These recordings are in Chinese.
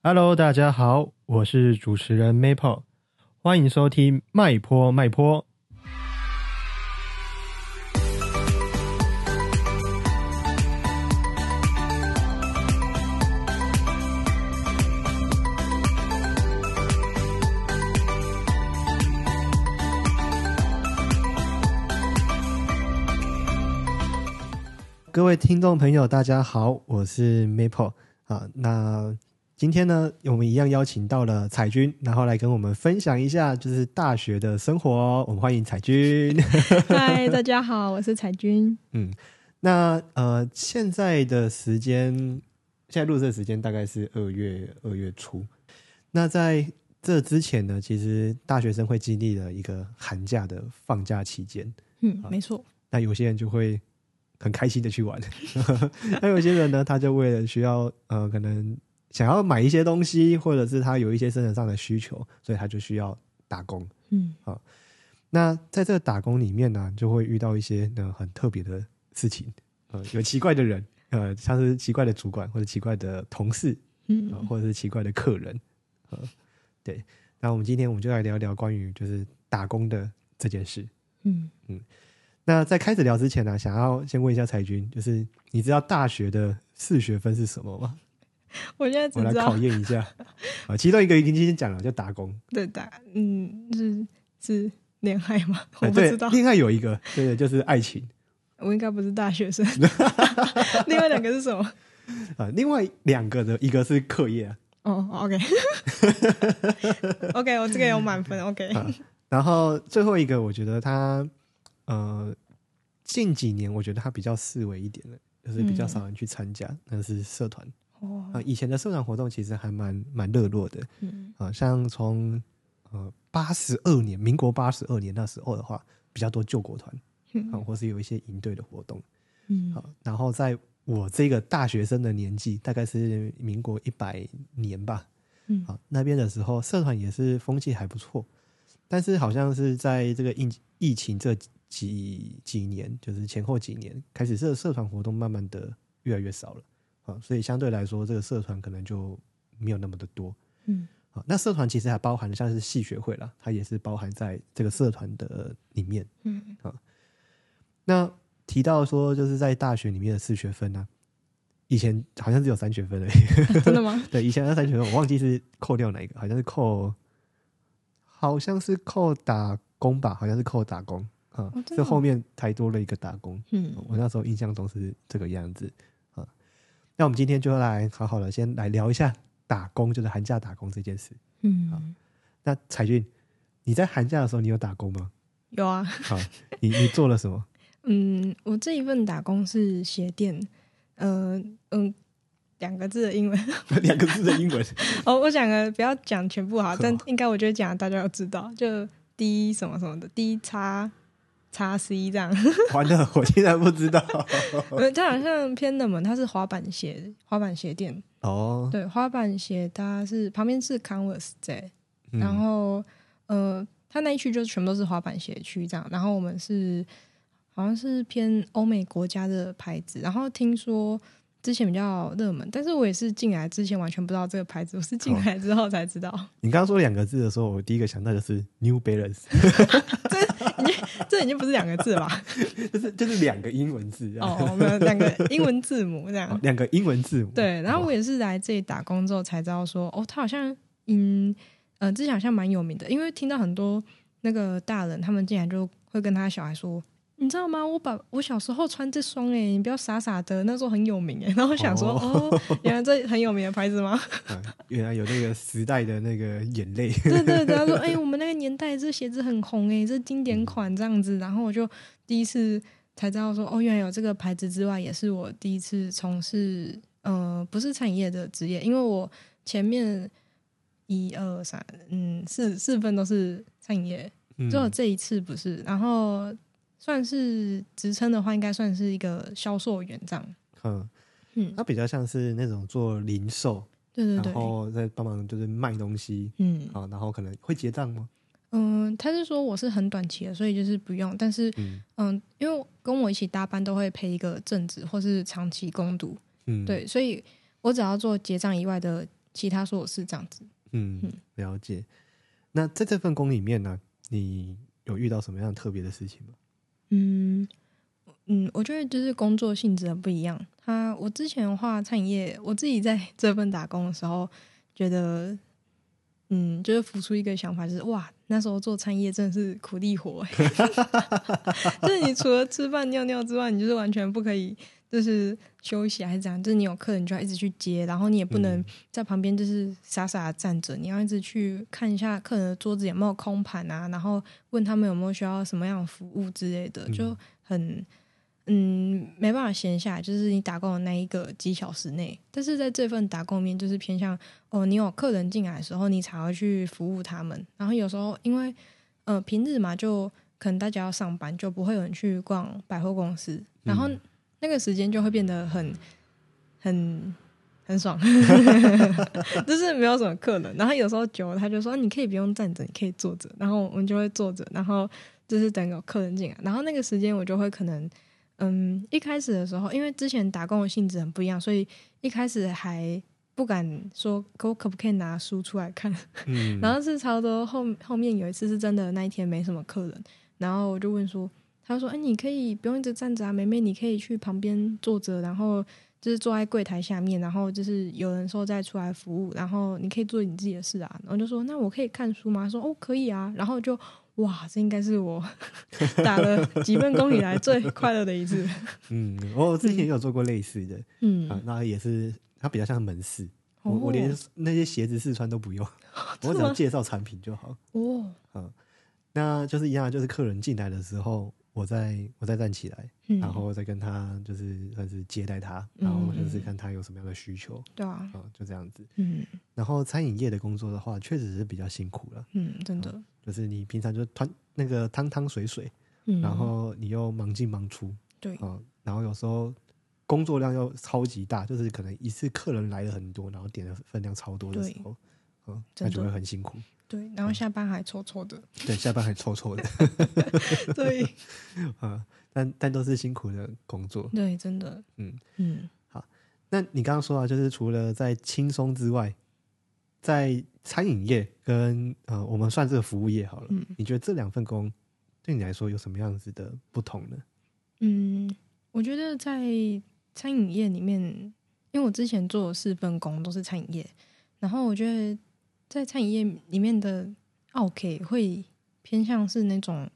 Hello，大家好，我是主持人 Maple，欢迎收听麦坡麦坡。各位听众朋友，大家好，我是 Maple 啊。那今天呢，我们一样邀请到了彩君，然后来跟我们分享一下就是大学的生活哦。我们欢迎彩君。嗨，大家好，我是彩君。嗯，那呃，现在的时间，现在录制的时间大概是二月二月初。那在这之前呢，其实大学生会经历了一个寒假的放假期间。嗯，没错。那有些人就会很开心的去玩，那有些人呢，他就为了需要呃，可能想要买一些东西，或者是他有一些生活上的需求，所以他就需要打工。嗯，好。那在这个打工里面呢，就会遇到一些呢很特别的事情，呃，有奇怪的人，呃，像是奇怪的主管或者奇怪的同事，嗯，或者是奇怪的客人，呃，对。那我们今天我们就来聊聊关于就是打工的这件事。嗯嗯。那在开始聊之前呢，想要先问一下彩君，就是你知道大学的四学分是什么吗？我现在我来考验一下 啊，其中一个已经今天讲了，叫打工。对打，嗯，是是恋爱吗？我不知道，恋爱有一个，对对，就是爱情 我应该不是大学生。另外两个是什么？啊。另外两个的一个是课业啊，哦，OK，OK，我这个有满分，OK。啊然后最后一个，我觉得他呃近几年我觉得他比较视为一点的，就是比较少人去参加，那是社团哦，啊。以前的社团活动其实还蛮蛮热络的，嗯啊，像从呃八十二年，民国八十二年那时候的话，比较多救国团啊，或是有一些营队的活动嗯啊。然后在我这个大学生的年纪，大概是民国一百年吧，嗯啊那边的时候，社团也是风气还不错，但是好像是在这个疫疫情这几几年，就是前后几年，开始这个社团活动慢慢的越来越少了啊，所以相对来说，这个社团可能就没有那么的多。嗯啊，那社团其实还包含了像是系学会啦，它也是包含在这个社团的里面。嗯那提到说，就是在大学里面的四学分呢、以前好像只有三学分而已。真的吗？对，以前那三学分我忘记是扣掉哪一个，好像是扣，好像是扣打工吧，好像是扣打工啊这、哦后面才多了一个打工。嗯我那时候印象中是这个样子啊。那我们今天就来好好的先来聊一下打工，就是寒假打工这件事。嗯，那彩俊，你在寒假的时候你有打工吗？有啊。好，你你做了什么？嗯，我这一份打工是鞋店，呃嗯，两个字的英文。两个字的英文。哦，我讲个不要讲全部哈，但应该我觉得讲大家要知道，就 D 什么什么的，D 叉叉 C 这样。完了，我竟然不知道。呃，它好像偏冷门，它是滑板鞋，滑板鞋店。哦，对，滑板鞋它是旁边是 Converse 在，嗯然后呃，它那一区就全部都是滑板鞋区这样。然后我们是好像是偏欧美国家的牌子，然后听说之前比较热门，但是我也是进来之前完全不知道这个牌子，我是进来之后才知道。你刚刚说两个字的时候，我第一个想到的是 New Balance，这已经不是两个字了吧？就是就是两个英文字啊，哦，我们两个英文字母这样。两个英文字母。对，然后我也是来这里打工之后才知道说，哦，他好像，嗯，呃，之前好像蛮有名的，因为听到很多那个大人，他们竟然就会跟他小孩说，你知道吗？我把我小时候穿这双，哎，你不要傻傻的，那时候很有名，哎，然后我想说，哦哦原来这很有名的牌子吗？啊 原来有那个时代的那个眼泪。对对对，他说，哎，我们那个年代这鞋子很红，哎，这经典款这样子，然后我就第一次才知道说，哦，原来有这个牌子之外，也是我第一次从事，呃，不是餐饮业的职业，因为我前面一二三，嗯，四四份都是餐饮业，嗯只有这一次不是，然后算是职称的话，应该算是一个销售员这样。嗯，嗯，它比较像是那种做零售，对对对然，后再帮忙就是卖东西嗯啊，然后可能会结账吗？嗯，他是说我是很短期的，所以就是不用，但是嗯嗯，因为跟我一起搭班都会配一个正职或是长期攻读，嗯，对，所以我只要做结账以外的其他所有事这样子。嗯嗯，了解。那在这份工里面呢，你有遇到什么样特别的事情吗？嗯嗯，我觉得就是工作性质很不一样。他我之前的话，餐饮业，我自己在 这份打工的时候，觉得嗯，就是浮出一个想法，就是哇，那时候做餐饮业真的是苦力活、欸，就是你除了吃饭尿尿之外，你就是完全不可以。就是休息还是怎样？就是你有客人就要一直去接，然后你也不能在旁边就是傻傻的站着，你要一直去看一下客人的桌子有没有空盘啊，然后问他们有没有需要什么样的服务之类的，就很嗯没办法闲下来。就是你打工的那一个几小时内，但是在这份打工面就是偏向哦，你有客人进来的时候，你才会去服务他们。然后有时候因为呃平日嘛，就可能大家要上班，就不会有人去逛百货公司，然后。那个时间就会变得很很很爽，就是没有什么客人。然后有时候久了，他就说：“你可以不用站着，你可以坐着。”然后我们就会坐着，然后就是等有客人进来。然后那个时间我就会可能，嗯，一开始的时候，因为之前打工的性质很不一样，所以一开始还不敢说可可不可以拿书出来看。嗯，然后是差不多后后面有一次是真的那一天没什么客人，然后我就问说。他说：“哎，你可以不用一直站着啊，妹妹，你可以去旁边坐着，然后就是坐在柜台下面，然后就是有人说再出来服务，然后你可以做你自己的事啊。”然后就说：“那我可以看书吗？”说：“哦，可以啊。”然后就哇，这应该是我 打了几份工以来最快乐的一次。嗯，我之前也有做过类似的，嗯，啊，那也是它比较像门市，我我连那些鞋子试穿都不用，我只要介绍产品就好。哦，嗯，那就是一样，就是客人进来的时候。我再我再站起来，然后再跟他就是算是接待他，然后就是看他有什么样的需求，对啊，嗯就这样子。嗯，然后餐饮业的工作的话，确实是比较辛苦了。嗯，真的，就是你平常就团那个汤汤水水，然后你又忙进忙出，对。啊，然后有时候工作量又超级大，就是可能一次客人来了很多，然后点的分量超多的时候，嗯，那就会很辛苦。对，然后下班还臭臭的。对，下班还臭臭的。对，啊，但但都是辛苦的工作。对，真的。嗯嗯，好，那你刚刚说啊，就是除了在轻松之外，在餐饮业跟呃，我们算这个服务业好了。嗯，你觉得这两份工对你来说有什么样子的不同呢？嗯，我觉得在餐饮业里面，因为我之前做四份工都是餐饮业，然后我觉得。在餐饮业里面的 OK 会偏向是那种，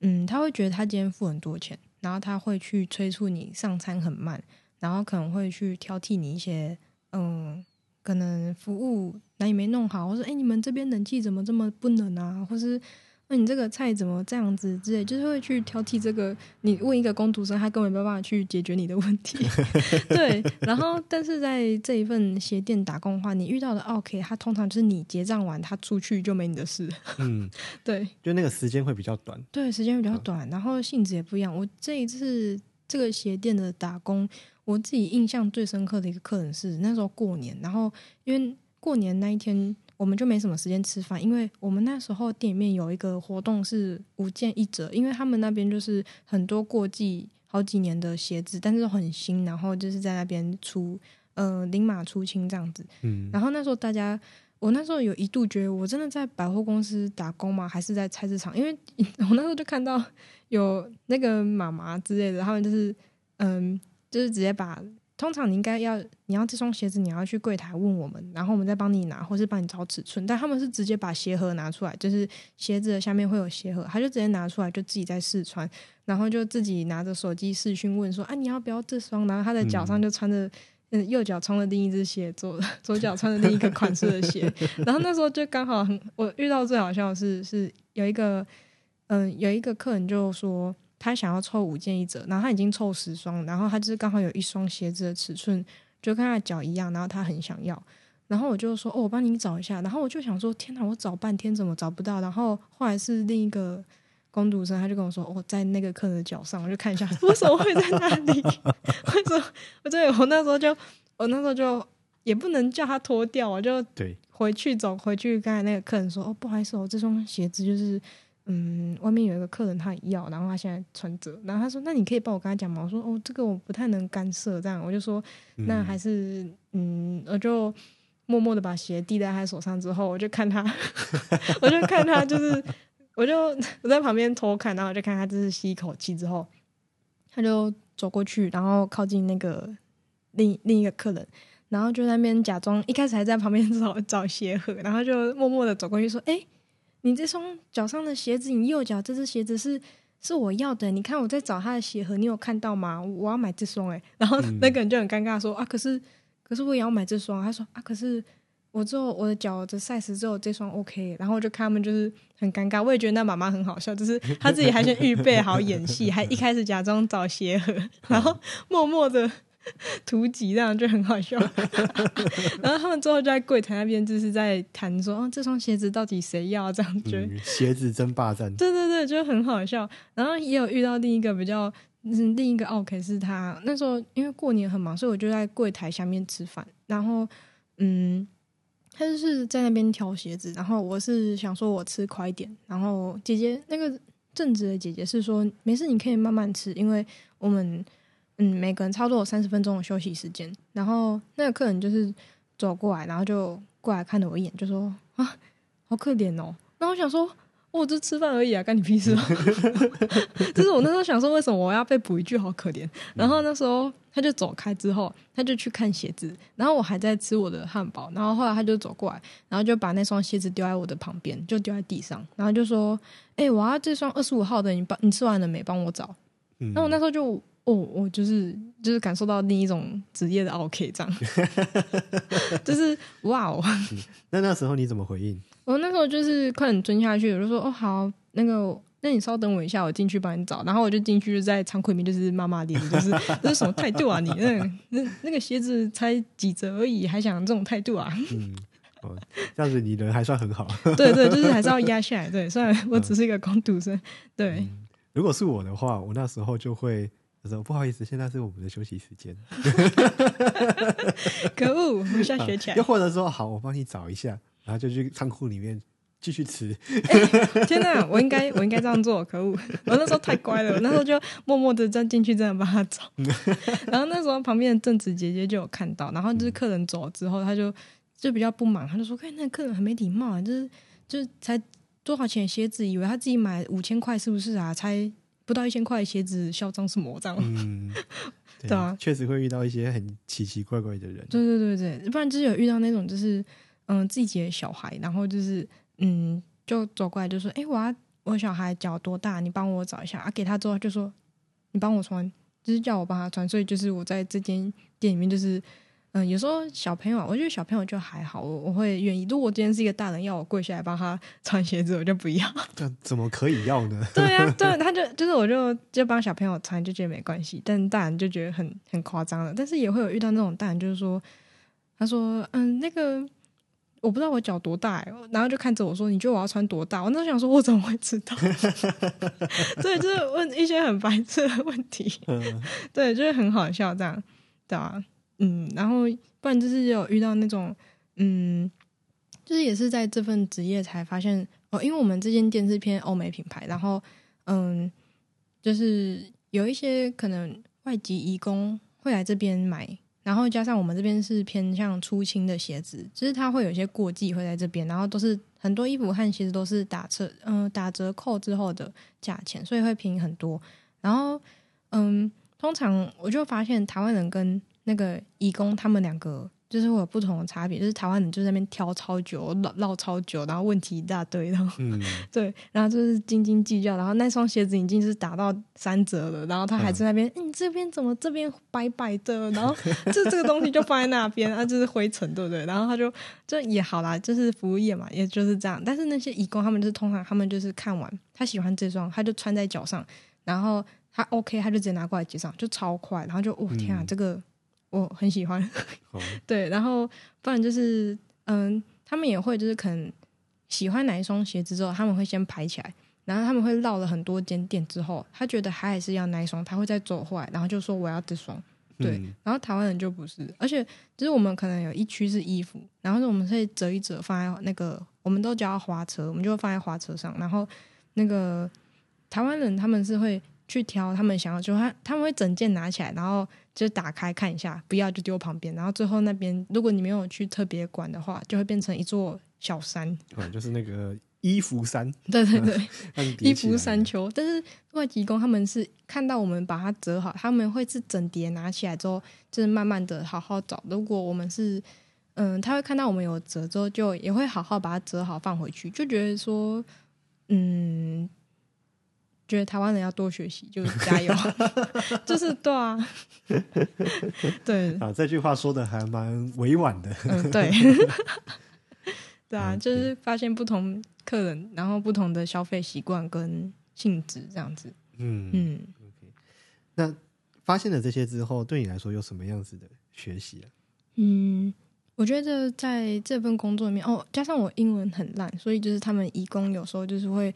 嗯，他会觉得他今天付很多钱，然后他会去催促你上餐很慢，然后可能会去挑剔你一些，嗯，可能服务哪里没弄好，或者哎，你们这边冷气怎么这么不冷啊，或是。那你这个菜怎么这样子之类，就是会去挑剔这个。你问一个工读生，他根本没有办法去解决你的问题。对，然后但是在这一份鞋店打工的话，你遇到的 OK，他通常就是你结账完，他出去就没你的事。嗯，对，就那个时间会比较短。对，时间比较短，然后性质也不一样。我这一次这个鞋店的打工，我自己印象最深刻的一个客人是那时候过年，然后因为过年那一天。我们就没什么时间吃饭，因为我们那时候店里面有一个活动是五件一折，因为他们那边就是很多过季好几年的鞋子，但是很新，然后就是在那边出呃零码出清这样子。嗯，然后那时候大家，我那时候有一度觉得我真的在百货公司打工吗？还是在菜市场？因为 我那时候就看到有那个妈妈之类的，他们就是嗯，就是直接把。通常你应该要，你要这双鞋子，你要去柜台问我们，然后我们再帮你拿，或是帮你找尺寸。但他们是直接把鞋盒拿出来，就是鞋子的下面会有鞋盒，他就直接拿出来，就自己在试穿，然后就自己拿着手机试讯问说：“啊，你要不要这双？”然后他的脚上就穿着，嗯，右脚穿了另一只鞋，左左脚穿了另一个款式的鞋。然后那时候就刚好很，我遇到最好笑的是，是有一个，嗯，有一个客人就说。他想要凑五件一折，然后他已经凑十双，然后他就是刚好有一双鞋子的尺寸就跟他的脚一样，然后他很想要，然后我就说哦，我帮你找一下，然后我就想说天哪，我找半天怎么找不到？然后后来是另一个工读生，他就跟我说哦，在那个客人的脚上，我就看一下 为什么会在那里？为什么？我对我那时候就我那时候就也不能叫他脱掉，我就对回去走回去，刚才那个客人说哦，不好意思，我这双鞋子就是。嗯，外面有一个客人他要，然后他现在穿着，然后他说：“那你可以帮我跟他讲吗？”我说：“哦，这个我不太能干涉。”这样我就说：“那还是嗯，我就默默的把鞋递在他手上之后，我就看他，我就看他，就是我就我在旁边偷看，然后我就看他就是吸一口气之后，他就走过去，然后靠近那个另另一个客人，然后就在那边假装一开始还在旁边找找鞋盒，然后就默默的走过去说：“哎、你这双脚上的鞋子，你右脚这只鞋子是是我要的，你看我在找他的鞋盒，你有看到吗？我要买这双哎、然后那个人就很尴尬说：“啊，可是可是我也要买这双。”他说：“啊，可是我只有我的脚的 size 只有这双 OK。”然后我就看他们就是很尴尬，我也觉得那妈妈很好笑，就是她自己还先预备好演戏，还一开始假装找鞋盒，然后默默的。图集这样就很好笑，然后他们之后就在柜台那边就是在谈说，哦，这双鞋子到底谁要？这样觉得嗯，鞋子争霸战，对对对，就很好笑。然后也有遇到另一个比较，嗯，另一个 OK 是他那时候因为过年很忙，所以我就在柜台下面吃饭。然后，嗯，他就是在那边挑鞋子，然后我是想说我吃快一点。然后姐姐那个正直的姐姐是说没事，你可以慢慢吃，因为我们嗯每个人差不多有三十分钟的休息时间。然后那个客人就是走过来，然后就过来看了我一眼，就说啊，好可怜哦。那我想说。我就吃饭而已啊，干你屁事哦！就是我那时候想说，为什么我要被补一句好可怜？然后那时候他就走开之后，他就去看鞋子，然后我还在吃我的汉堡，然后后来他就走过来，然后就把那双鞋子丢在我的旁边，就丢在地上，然后就说：“哎、我要这双二十五号的，你帮你吃完了没？帮我找。”嗯然后我那时候就哦，我就是就是感受到另一种职业的 OK 这样，就是哇哦！那那时候你怎么回应？我那时候就是快点蹲下去，我就说哦好，那个那你稍等我一下，我进去帮你找。然后我就进去，就在仓库里面就是骂骂咧咧，就是 这是什么态度啊你？那那那个鞋子才几折而已，还想这种态度啊？嗯，哦，这样子你人还算很好。对对，就是还是要压下来。对，虽然我只是一个工读生，对，如果是我的话，我那时候就会说不好意思，现在是我们的休息时间。可恶，我们现在学起来又。或者说好，我帮你找一下，然后就去仓库里面继续吃。天哪，我应该我应该这样做，可恶！我那时候太乖了，我那时候就默默的站进去，真的帮他找。然后那时候旁边的正子姐姐就有看到，然后就是客人走了之后，他就就比较不满，他就说：“看那个客人很没礼貌啊，就是就是才多少钱的鞋子，以为他自己买五千块是不是啊？才不到一千块的鞋子，嚣张什么这样？”嗯，对啊确实会遇到一些很奇奇怪怪的人。对对对对，不然就是有遇到那种就是嗯自己的小孩，然后就是嗯就走过来就说，哎、我要我小孩脚多大，你帮我找一下啊，给他之后就说你帮我穿，就是叫我帮他穿，所以就是我在这间店里面就是。嗯，有时候小朋友，我觉得小朋友就还好，我我会愿意。如果今天是一个大人要我跪下来帮他 穿鞋子，我就不要。这怎么可以要呢？对呀、对，他就就是我就就帮小朋友穿，就觉得没关系，但大人就觉得很很夸张了。但是也会有遇到那种大人，就是说，他说，嗯，那个我不知道我脚多大、欸，然后就看着我说，你觉得我要穿多大？我那时候想说，我怎么会知道？对，就是问一些很白痴的问题，嗯对，就是很好笑这样，对啊，嗯，然后不然就是有遇到那种，嗯，就是也是在这份职业才发现哦，因为我们这间店是偏欧美品牌，然后嗯，就是有一些可能外籍移工会来这边买，然后加上我们这边是偏向出清的鞋子，就是它会有一些过季会在这边，然后都是很多衣服和鞋子都是打折，嗯、打折扣之后的价钱，所以会便宜很多。然后嗯，通常我就发现台湾人跟那个义工他们两个就是会有不同的差别，就是台湾人就在那边挑超久、唠唠超久，然后问题一大堆，然后嗯，对，然后就是斤斤计较，然后那双鞋子已经是打到三折了，然后他还在那边，嗯、你这边怎么这边白白的，然后 就这个东西就放在那边，啊，就是灰尘，对不对？然后他就就也好啦，就是服务业嘛，也就是这样。但是那些义工他们就是通常他们就是看完他喜欢这双，他就穿在脚上，然后他 OK，他就直接拿过来结账，就超快，然后就哦天啊，嗯这个我很喜欢。好，对，然后不然就是，嗯，他们也会就是可能喜欢哪一双鞋子之后，他们会先排起来，然后他们会绕了很多间店之后，他觉得他还是要那一双，他会再走回来，然后就说我要这双。对嗯然后台湾人就不是，而且就是我们可能有一区是衣服，然后我们会折一折放在那个，我们都叫它花车，我们就会放在花车上，然后那个台湾人他们是会去挑他们想要，就他他们会整件拿起来，然后就打开看一下，不要就丢旁边，然后最后那边如果你没有去特别管的话，就会变成一座小山。哦，就是那个衣服山，对 对对，衣服 山丘。但是外籍工他们是看到我们把它折好，他们会是整叠拿起来之后，就是慢慢的好好找。如果我们是嗯，他会看到我们有折之后，就也会好好把它折好放回去，就觉得说嗯。觉得台湾人要多学习，就是加油，就是对啊，对，啊，这句话说的还蛮委婉的。嗯，对，对啊，嗯就是发现不同客人，然后不同的消费习惯跟性质这样子。嗯，嗯，那发现了这些之后，对你来说有什么样子的学习啊？嗯，我觉得在这份工作里面，哦，加上我英文很烂，所以就是他们义工有时候就是会，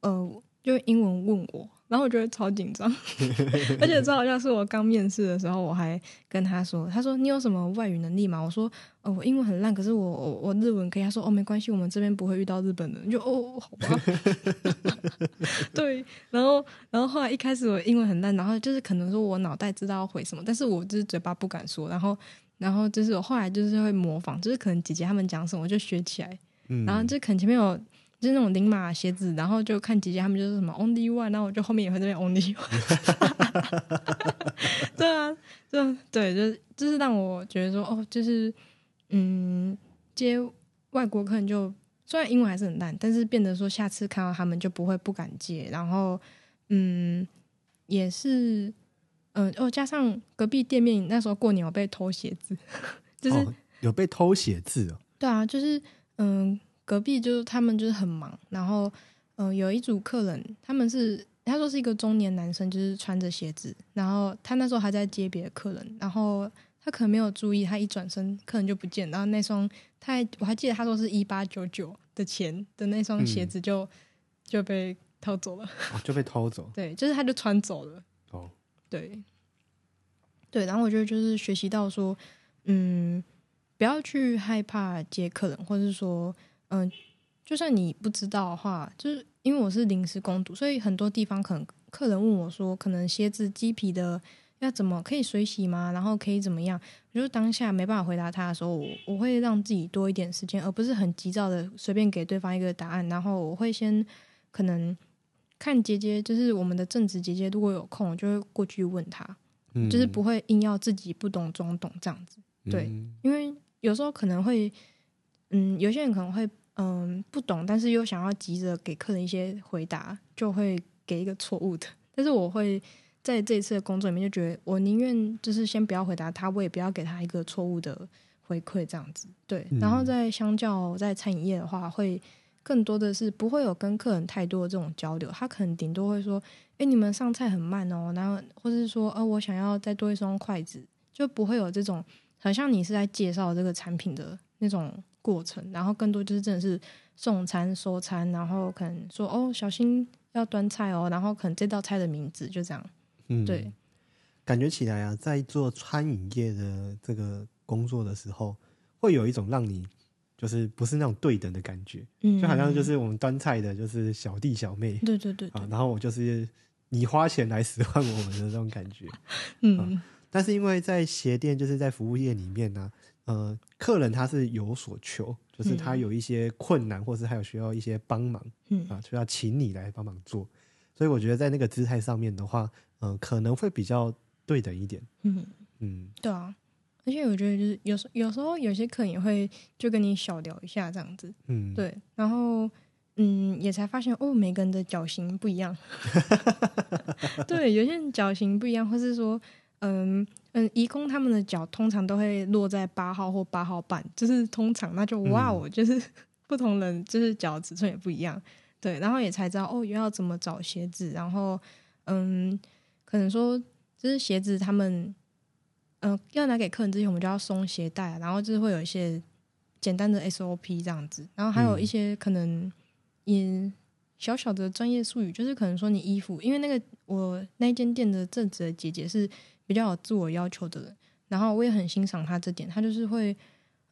呃，就英文问我，然后我觉得超紧张，而且超好像是我刚面试的时候，我还跟他说，他说你有什么外语能力吗？我说，哦，我英文很烂，可是我我我日文可以。他说，哦，没关系，我们这边不会遇到日本人。就哦，好吧，对。然后然后后来一开始我英文很烂，然后就是可能说我脑袋知道要回什么，但是我就是嘴巴不敢说，然后。然后就是我后来就是会模仿，就是可能姐姐他们讲什么我就学起来，嗯，然后就可能前面有就是那种零码鞋子，然后就看姐姐他们就是什么 only one，然后我就后面也会在那边 only one，对啊，就对，就是就是让我觉得说哦，就是嗯，接外国客人就虽然英文还是很烂，但是变得说下次看到他们就不会不敢接，然后嗯，也是。嗯，哦，加上隔壁店面那时候过年我被偷鞋子，就是、哦、有被偷鞋子哦。对啊，就是嗯，隔壁就是他们就是很忙，然后嗯，有一组客人，他们是他说是一个中年男生，就是穿着鞋子，然后他那时候还在接别的客人，然后他可能没有注意，他一转身客人就不见，然后那双他还我还记得他说是一八九九的钱的那双鞋子就、就被偷走了，哦，就被偷走 对，就是他就穿走了。哦。对，对，然后我觉得就是学习到说，嗯，不要去害怕接客人，或者是说，嗯，就算你不知道的话，就是因为我是临时工读，所以很多地方可能客人问我说，可能鞋子鸡皮的要怎么可以水洗吗？然后可以怎么样？我就当下没办法回答他的时候，我我会让自己多一点时间，而不是很急躁的随便给对方一个答案，然后我会先可能。看姐姐，就是我们的正职姐姐，如果有空，我就会过去问她，嗯就是不会硬要自己不懂装懂这样子。对嗯因为有时候可能会，嗯，有些人可能会，嗯，不懂，但是又想要急着给客人一些回答，就会给一个错误的。但是我会在这一次的工作里面就觉得，我宁愿就是先不要回答他，我也不要给他一个错误的回馈，这样子。对，然后在相较在餐饮业的话，会。更多的是不会有跟客人太多的这种交流，他可能顶多会说：“哎，你们上菜很慢哦。”然后或者是说：“呃，我想要再多一双筷子。”就不会有这种好像你是在介绍这个产品的那种过程。然后更多就是真的是送餐、收餐，然后可能说：“哦，小心要端菜哦。”然后可能这道菜的名字就这样。嗯，对，感觉起来啊，在做餐饮业的这个工作的时候，会有一种让你就是不是那种对等的感觉，嗯，就好像就是我们端菜的，就是小弟小妹对对对对啊，，然后我就是你花钱来使唤我们的这种感觉。嗯但是因为在鞋店，就是在服务业里面呢、呃，客人他是有所求，就是他有一些困难，或是还有需要一些帮忙嗯啊，就要请你来帮忙做。所以我觉得在那个姿态上面的话，呃，可能会比较对等一点。嗯，嗯对啊。而且我觉得就是有时有时候有些客人也会就跟你小聊一下这样子，嗯，对，然后嗯，也才发现哦，每个人的脚型不一样。对，有些人脚型不一样，或是说，嗯嗯，移工他们的脚通常都会落在八号或八号半，就是通常那就哇哦，就是 不同人就是脚尺寸也不一样。对，然后也才知道哦，要怎么找鞋子，然后嗯，可能说就是鞋子他们。嗯、呃，要拿给客人之前，我们就要松鞋带，然后就是会有一些简单的 SOP 这样子，然后还有一些可能也小小的专业术语，就是可能说你衣服，因为那个我那间店的正职的姐姐是比较有自我要求的人，然后我也很欣赏他这点，他就是会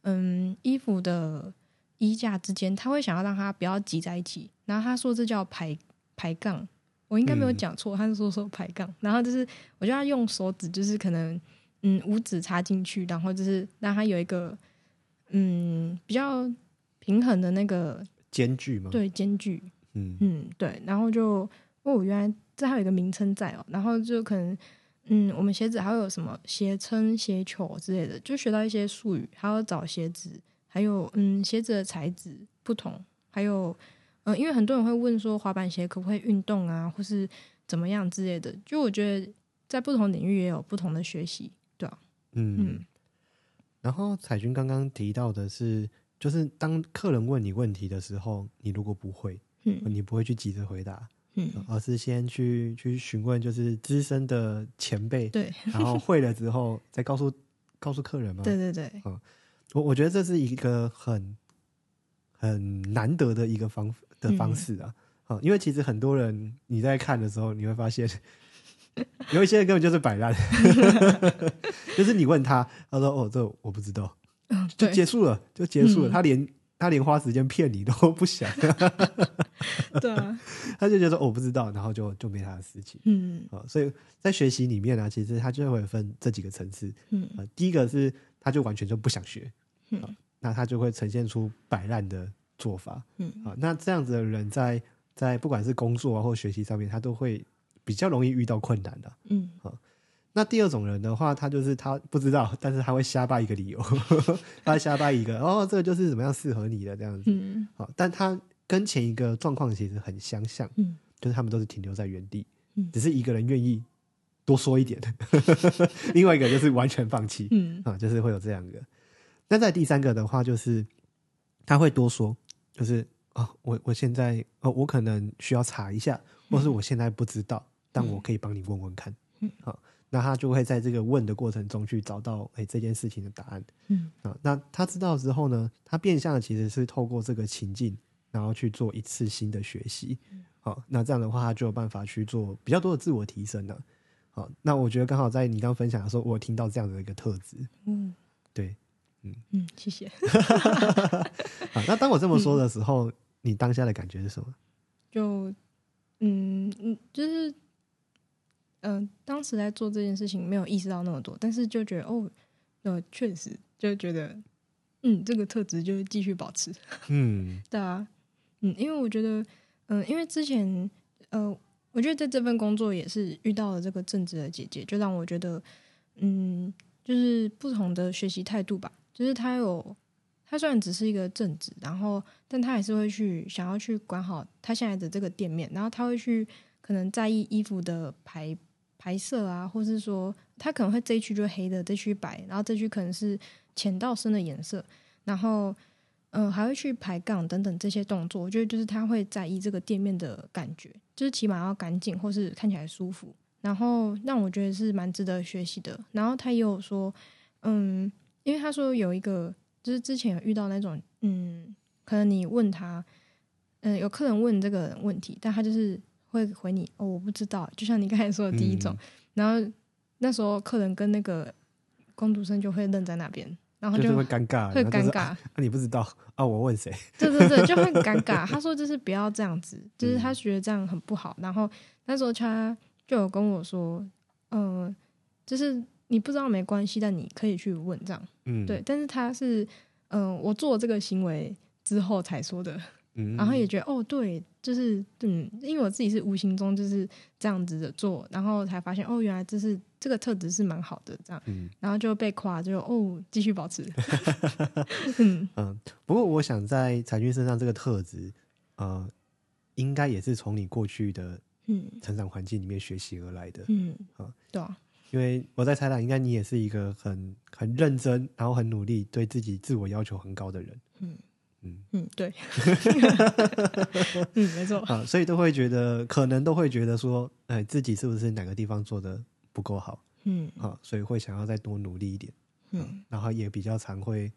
嗯衣服的衣架之间，他会想要让它不要挤在一起，然后他说这叫排排杠，我应该没有嗯讲错，他是说说排杠，然后就是我就要用手指，就是可能嗯五指插进去，然后就是让它有一个嗯比较平衡的那个间距吗？，对间距，嗯嗯对，然后就哦原来这还有一个名称在哦，然后就可能嗯我们鞋子还会有什么鞋撑、鞋球之类的，就学到一些术语，还要找鞋子，还有嗯鞋子的材质不同，还有嗯、呃因为很多人会问说滑板鞋可不可以运动啊，或是怎么样之类的，就我觉得在不同领域也有不同的学习，对啊，嗯嗯。然后彩君刚刚提到的是，就是当客人问你问题的时候，你如果不会，嗯你不会去急着回答，嗯，而是先去去询问，就是资深的前辈，对然后会了之后再告诉告诉客人嘛？对对对，我我觉得这是一个很很难得的一个方的方式啊。啊、因为其实很多人你在看的时候，你会发现有一些人根本就是摆烂，就是你问他，他说：“哦，这我不知道。”嗯就结束了，就结束了。嗯他连他连花时间骗你都 不想，对啊，他就觉得、哦我不知道，然后就就没他的事情嗯啊、所以在学习里面呢、其实他就会分这几个层次。嗯呃，第一个是他就完全就不想学，那他就会呈现出摆烂的做法嗯啊。那这样子的人在在不管是工作啊或学习上面，他都会比较容易遇到困难的。嗯那第二种人的话，他就是他不知道，但是他会瞎掰一个理由，他会瞎掰一个哦，这个就是怎么样适合你的这样子。嗯好，但他跟前一个状况其实很相像，嗯就是他们都是停留在原地，嗯只是一个人愿意多说一点，另外一个就是完全放弃。嗯啊，就是会有这样的。那在第三个的话，就是他会多说，就是啊，我我现在哦，我可能需要查一下，或是我现在不知道，但我可以帮你问问看。嗯好、那他就会在这个问的过程中去找到哎这件事情的答案嗯啊。那他知道之后呢，他变相的其实是透过这个情境，然后去做一次新的学习。好、那这样的话，他就有办法去做比较多的自我提升了。好，那我觉得刚好在你刚分享的时候，我有听到这样的一个特质。嗯对，嗯嗯，谢谢。啊，那当我这么说的时候，你当下的感觉是什么？就嗯嗯，就是嗯、呃当时在做这件事情没有意识到那么多，但是就觉得哦，呃，确实就觉得嗯，这个特质就继续保持。嗯对啊，嗯，因为我觉得，嗯、因为之前，呃，我觉得在这份工作也是遇到了这个正直的姐姐，就让我觉得，嗯，就是不同的学习态度吧。就是她有，她虽然只是一个正职，然后，但她还是会去想要去管好她现在的这个店面，然后她会去可能在意衣服的排白色啊，或是说他可能会这一区就黑的，这区白，然后这区可能是浅到深的颜色，然后。嗯，还会去排杠等等这些动作，我觉得就是他会在意这个店面的感觉，就是起码要干净或是看起来舒服，然后让我觉得是蛮值得学习的。然后他也有说，嗯，因为他说有一个，就是之前有遇到那种，嗯，可能你问他，嗯，有客人问这个问题，但他就是会回你，哦，我不知道，就像你刚才说的第一种，嗯然后那时候客人跟那个工读生就会愣在那边，然后就就会尴尬，会尴尬。就是啊，你不知道啊？我问谁？对对对，就会尴尬。他说就是不要这样子，就是嗯他觉得这样很不好。然后那时候他就有跟我说，嗯、就是你不知道没关系，但你可以去问这样。嗯，对，，但是他是，嗯、我做这个行为之后才说的，嗯，然后也觉得哦，对，就是嗯，因为我自己是无形中就是这样子的做，然后才发现哦，原来这是这个特质是蛮好的，这样，嗯然后就被夸，就哦，继续保持。嗯 嗯。不过我想在彩君身上这个特质，呃，应该也是从你过去的嗯成长环境里面学习而来的。嗯嗯，对啊，因为我在猜啦，应该你也是一个很很认真，然后很努力，对自己自我要求很高的人。嗯嗯。嗯，对，嗯，没错，啊，所以都会觉得，可能都会觉得说，哎，自己是不是哪个地方做的不够好嗯。啊？所以会想要再多努力一点，嗯。然后也比较常会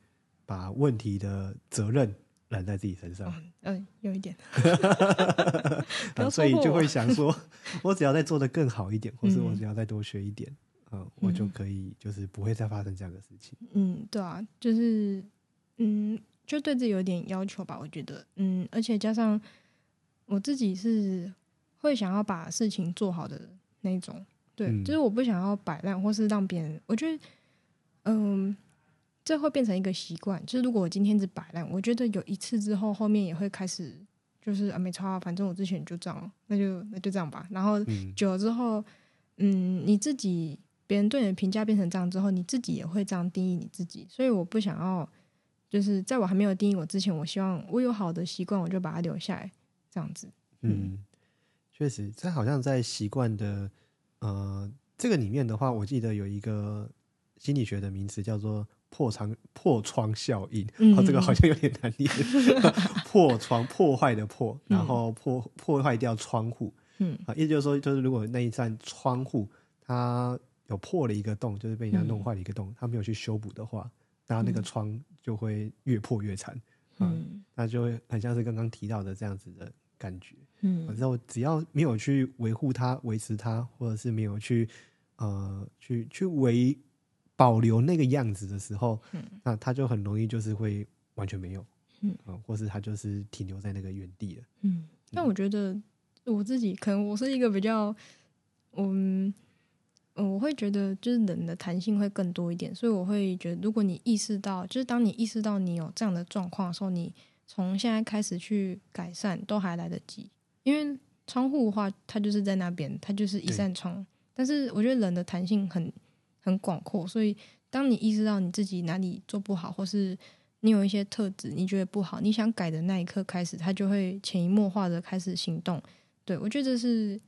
把问题的责任揽在自己身上，嗯，有一点，啊，所以就会想说，我只要再做的更好一点，或是我嗯。只要再多学一点，嗯，我就嗯。可以就是不会再发生这样的事情。嗯，对啊，就是嗯，就对自己有点要求吧，我觉得，嗯，而且加上我自己是会想要把事情做好的那种。对，嗯就是我不想要摆烂，或是让别人，我觉得，嗯，这会变成一个习惯。就是如果我今天只摆烂，我觉得有一次之后，后面也会开始就是啊，没差啊，反正我之前就这样，那就那就这样吧。然后嗯久了之后，嗯，你自己别人对你的评价变成这样之后，你自己也会这样定义你自己。所以我不想要，就是在我还没有定义我之前，我希望我有好的习惯，我就把它留下来，这样子。嗯，确实，这好像在习惯的呃这个里面的话，我记得有一个心理学的名词叫做破窗破窗效应。嗯哦，这个好像有点难念。破窗破坏的破，嗯然后破破坏掉窗户嗯啊，意思就是说，就是如果那一扇窗户它有破了一个洞，就是被人家弄坏了一个洞，它没有去修补的话，那那个嗯窗就会越破越惨。嗯那就会很像是刚刚提到的这样子的感觉。嗯然后只要没有去维护它、维持它，或者是没有去呃去去维保留那个样子的时候，嗯那它就很容易就是会完全没有，嗯呃或是它就是停留在那个原地了。嗯，但我觉得我自己可能我是一个比较，嗯，我会觉得就是人的弹性会更多一点，所以我会觉得，如果你意识到，就是当你意识到你有这样的状况的时候，你从现在开始去改善都还来得及，因为窗户的话，它就是在那边，它就是一扇窗，但是我觉得人的弹性很很广阔，所以当你意识到你自己哪里做不好，或是你有一些特质你觉得不好，你想改的那一刻开始，它就会潜移默化的开始行动。对我觉得这是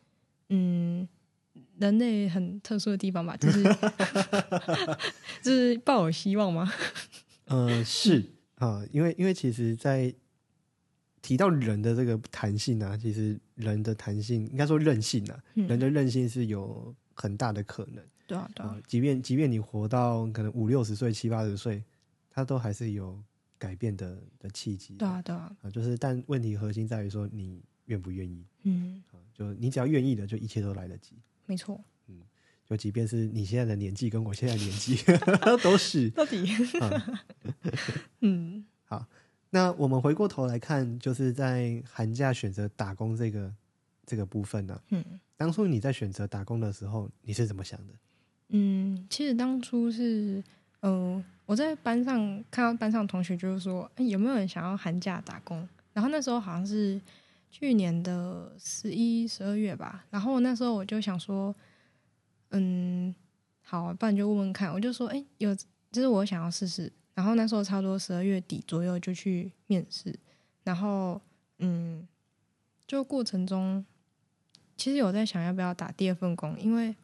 嗯人类很特殊的地方吧，就是 就是抱有希望吗？呃，是啊、因为因为其实，在提到人的这个弹性啊，其实人的弹性应该说韧性啊，嗯人的韧性是有很大的可能。对啊，对啊、啊，即便即便你活到可能五六十岁、七八十岁，他都还是有改变的的契机。对啊，对啊，啊，就是但问题核心在于说你愿不愿意嗯，啊？就你只要愿意的，就一切都来得及。没错。就即便是你现在的年纪跟我现在的年纪 都是。到底，嗯，好那我们回过头来看，就是在寒假选择打工这个这个部分呢、嗯当初你在选择打工的时候，你是怎么想的？嗯，其实当初是，呃，我在班上看到班上同学就是说，哎、有没有人想要寒假打工？然后那时候好像是去年的十一、十二月吧。然后那时候我就想说，嗯，好、不然就问问看。我就说，哎、有，就是我想要试试。然后那时候差不多十二月底左右就去面试，然后嗯，就过程中其实有在想要不要打第二份工，因为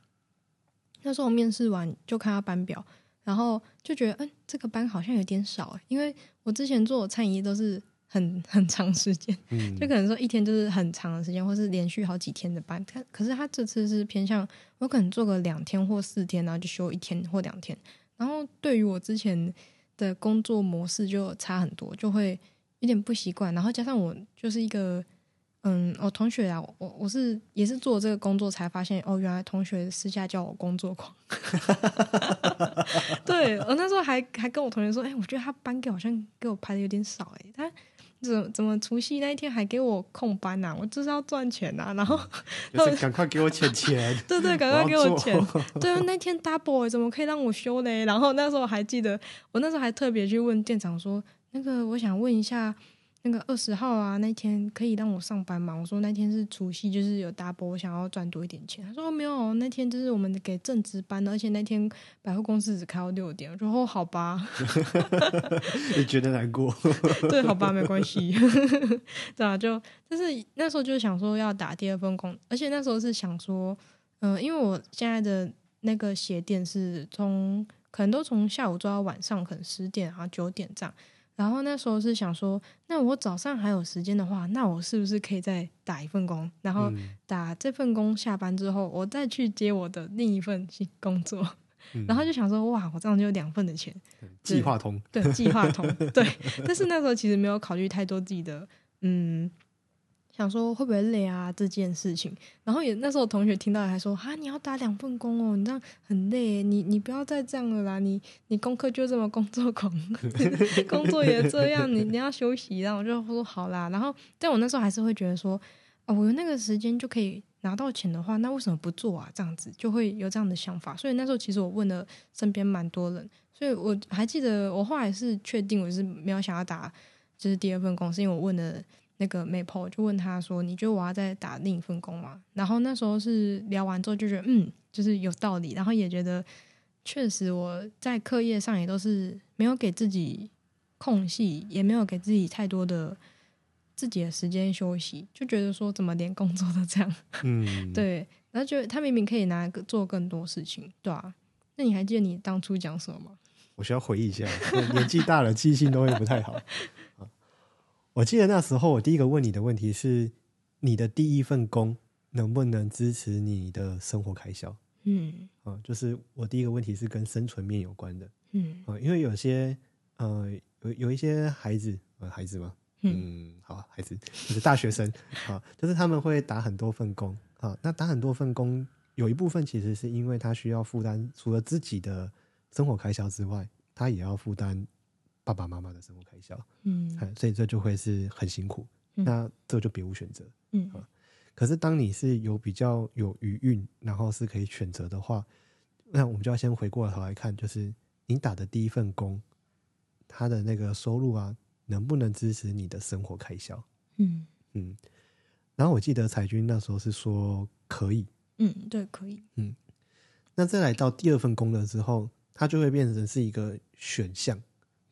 那时候我面试完就看到班表，然后就觉得，嗯，这个班好像有点少，因为我之前做的餐饮都是很 很长时间，嗯 就可能说一天就是很长的时间，或是连续好几天的班。可可是他这次是偏向我可能做个两天或四天，然后就休一天或两天。然后对于我之前的工作模式就差很多，就会有点不习惯。然后加上我就是一个，嗯，我同学啊，我我是也是做这个工作才发现，哦，原来同学私下叫我工作狂。对我那时候还还跟我同学说，哎、我觉得他班给好像给我排的有点少、哎，他怎怎么除夕那一天还给我空班呐、我就是要赚钱呐、然后 就是赶快给我钱钱，对对，赶快给我钱。对啊，那天 double 欸怎么可以让我休嘞？然后那时候还记得，我那时候还特别去问店长说，那个我想问一下，那个二十号啊，那天可以让我上班吗？我说那天是除夕，就是有 double，我想要赚多一点钱。他说没有，那天就是我们给正值班的，而且那天百货公司只开到六点。我说哦，好吧，你觉得难过？对，好吧，没关系。对啊，就但是那时候就是想说要打第二份工，而且那时候是想说，嗯、因为我现在的那个鞋店是从可能都从下午做到晚上，可能十点啊九点这样。然后那时候是想说，那我早上还有时间的话，那我是不是可以再打一份工？然后嗯打这份工下班之后，我再去接我的另一份新工作。嗯 然后就想说，哇，我这样就有两份的钱。计划通，对，计划通，对。但是那时候其实没有考虑太多自己的，嗯，想说会不会累啊这件事情。然后也那时候同学听到还说，哈，你要打两份工哦，你这样很累，你你不要再这样了啦，你你功课就这么工作狂，工作也这样，你你要休息。然后我就说好啦。然后但我那时候还是会觉得说，哦，我有那个时间就可以拿到钱的话，那为什么不做啊？这样子就会有这样的想法。所以那时候其实我问了身边蛮多人，所以我还记得我后来是确定我是没有想要打就是第二份工，是因为我问了那个 Maple，就问他说：“你觉得我要再打另一份工吗？”然后那时候是聊完之后就觉得嗯，就是有道理，然后也觉得确实我在课业上也都是没有给自己空隙，也没有给自己太多的。自己的时间休息，就觉得说怎么连工作都这样，嗯，对，然后觉得他明明可以拿做更多事情，对啊。那你还记得你当初讲什么吗？我需要回忆一下，年纪大了记性都会不太好啊。我记得那时候我第一个问你的问题是：你的第一份工能不能支持你的生活开销？嗯，啊，就是我第一个问题是跟生存面有关的，嗯啊，因为有些呃有有一些孩子呃孩子嘛。嗯，好，孩子就是大学生啊，就是他们会打很多份工啊。那打很多份工，有一部分其实是因为他需要负担除了自己的生活开销之外，他也要负担爸爸妈妈的生活开销。嗯，所以这就会是很辛苦。那这就别无选择。嗯啊，可是当你是有比较有余韵，然后是可以选择的话，那我们就要先回过头来看，就是你打的第一份工，他的那个收入啊。能不能支持你的生活开销？嗯嗯，然后我记得彩军那时候是说可以，嗯，对，可以，嗯。那再来到第二份工了之后，它就会变成是一个选项，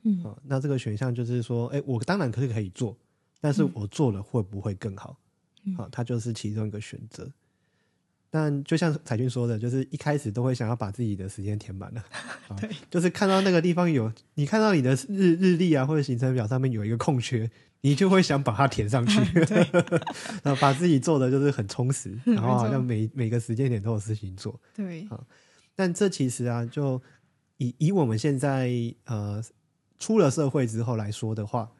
嗯。啊，那这个选项就是说，哎，我当然可以可以做，但是我做了会不会更好？啊，它就是其中一个选择。但就像彩军说的，就是一开始都会想要把自己的时间填满了，对，就是看到那个地方有你看到你的日日历啊或者行程表上面有一个空缺，你就会想把它填上去，然后把自己做的就是很充实，然后好像每每个时间点都有事情做，对，啊，但这其实啊，就以以我们现在呃出了社会之后来说的话，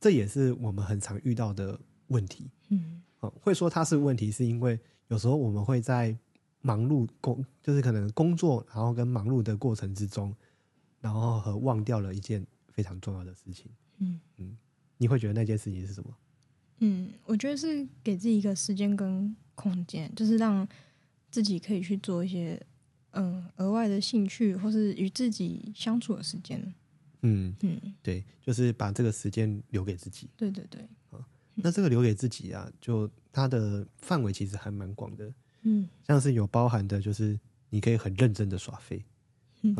这也是我们很常遇到的问题，嗯，啊，会说它是问题，是因为。有时候我们会在忙碌工，就是可能工作，然后跟忙碌的过程之中，然后和忘掉了一件非常重要的事情。嗯嗯，你会觉得那件事情是什么？嗯，我觉得是给自己一个时间跟空间，就是让自己可以去做一些嗯额外的兴趣，或是与自己相处的时间。嗯嗯，对，就是把这个时间留给自己。对对对。那这个留给自己啊，就它的范围其实还蛮广的，嗯，像是有包含的，就是你可以很认真的耍废，嗯，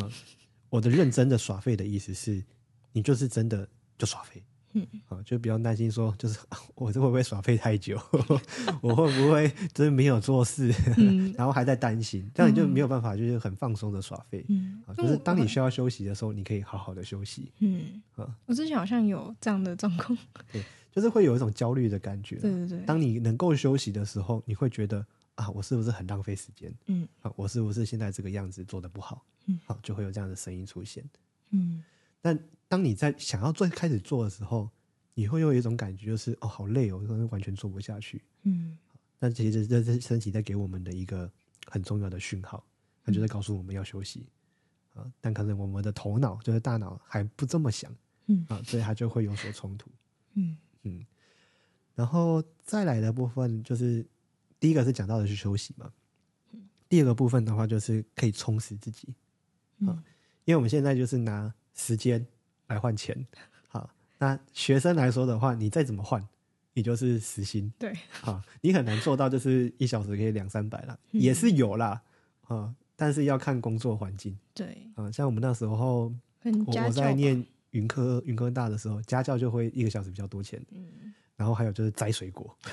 我的认真的耍废的意思是，你就是真的就耍废，嗯，啊，就不要担心说，就是 我这会不会耍废太久，我会不会就是没有做事，然后还在担心，这样你就没有办法就是很放松的耍废，嗯，就是当你需要休息的时候，你可以好好的休息，嗯，啊，我之前好像有这样的状况，对。就是会有一种焦虑的感觉。对对对。当你能够休息的时候，你会觉得啊，我是不是很浪费时间？嗯。啊，我是不是现在这个样子做的不好？嗯。好，就会有这样的声音出现。嗯。但当你在想要最开始做的时候，你会有一种感觉，就是哦，好累哦，完全做不下去。嗯。那其实这是身体在给我们的一个很重要的讯号，它就在告诉我们要休息。啊，但可能我们的头脑就是大脑还不这么想。嗯。啊，所以它就会有所冲突。嗯嗯。然后再来的部分就是，第一个是讲到的是休息嘛，第二个部分的话就是可以充实自己，啊，因为我们现在就是拿时间来换钱，好，那学生来说的话，你再怎么换，你就是时薪，对，好，你很难做到就是一小时可以两三百啦，也是有啦，啊，但是要看工作环境，对，啊，像我们那时候，我我在念云科云科大的时候，家教就会一个小时比较多钱，嗯。然后还有就是摘水果，